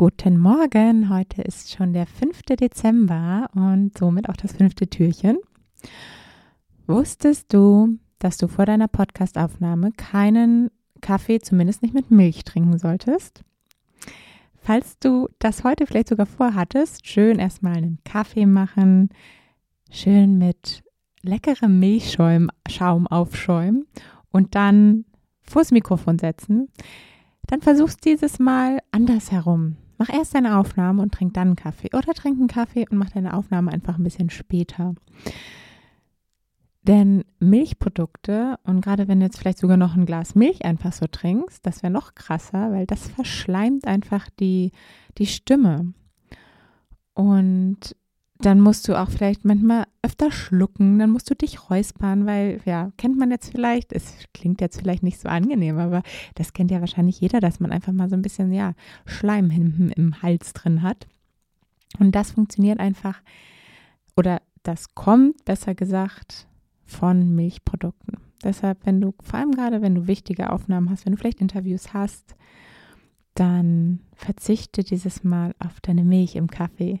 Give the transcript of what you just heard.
Guten Morgen, heute ist schon der 5. Dezember und somit auch das fünfte Türchen. Wusstest du, dass du vor deiner Podcastaufnahme keinen Kaffee, zumindest nicht mit Milch, trinken solltest? Falls du das heute vielleicht sogar vorhattest, schön erstmal einen Kaffee machen, schön mit leckerem Milchschaum aufschäumen und dann vors Mikrofon setzen, dann versuchst dieses Mal andersherum. Mach erst deine Aufnahme und trink dann einen Kaffee. Oder trink einen Kaffee und mach deine Aufnahme einfach ein bisschen später. Denn Milchprodukte und gerade wenn du jetzt vielleicht sogar noch ein Glas Milch einfach so trinkst, das wäre noch krasser, weil das verschleimt einfach die, die Stimme. Und dann musst du auch vielleicht manchmal öfter schlucken, dann musst du dich räuspern, weil, ja, kennt man jetzt vielleicht, es klingt jetzt vielleicht nicht so angenehm, aber das kennt ja wahrscheinlich jeder, dass man einfach mal so ein bisschen, ja, Schleim im, im Hals drin hat. Und das funktioniert einfach, oder das kommt, besser gesagt, von Milchprodukten. Deshalb, wenn du, vor allem gerade, wenn du wichtige Aufnahmen hast, wenn du vielleicht Interviews hast, dann verzichte dieses Mal auf deine Milch im Kaffee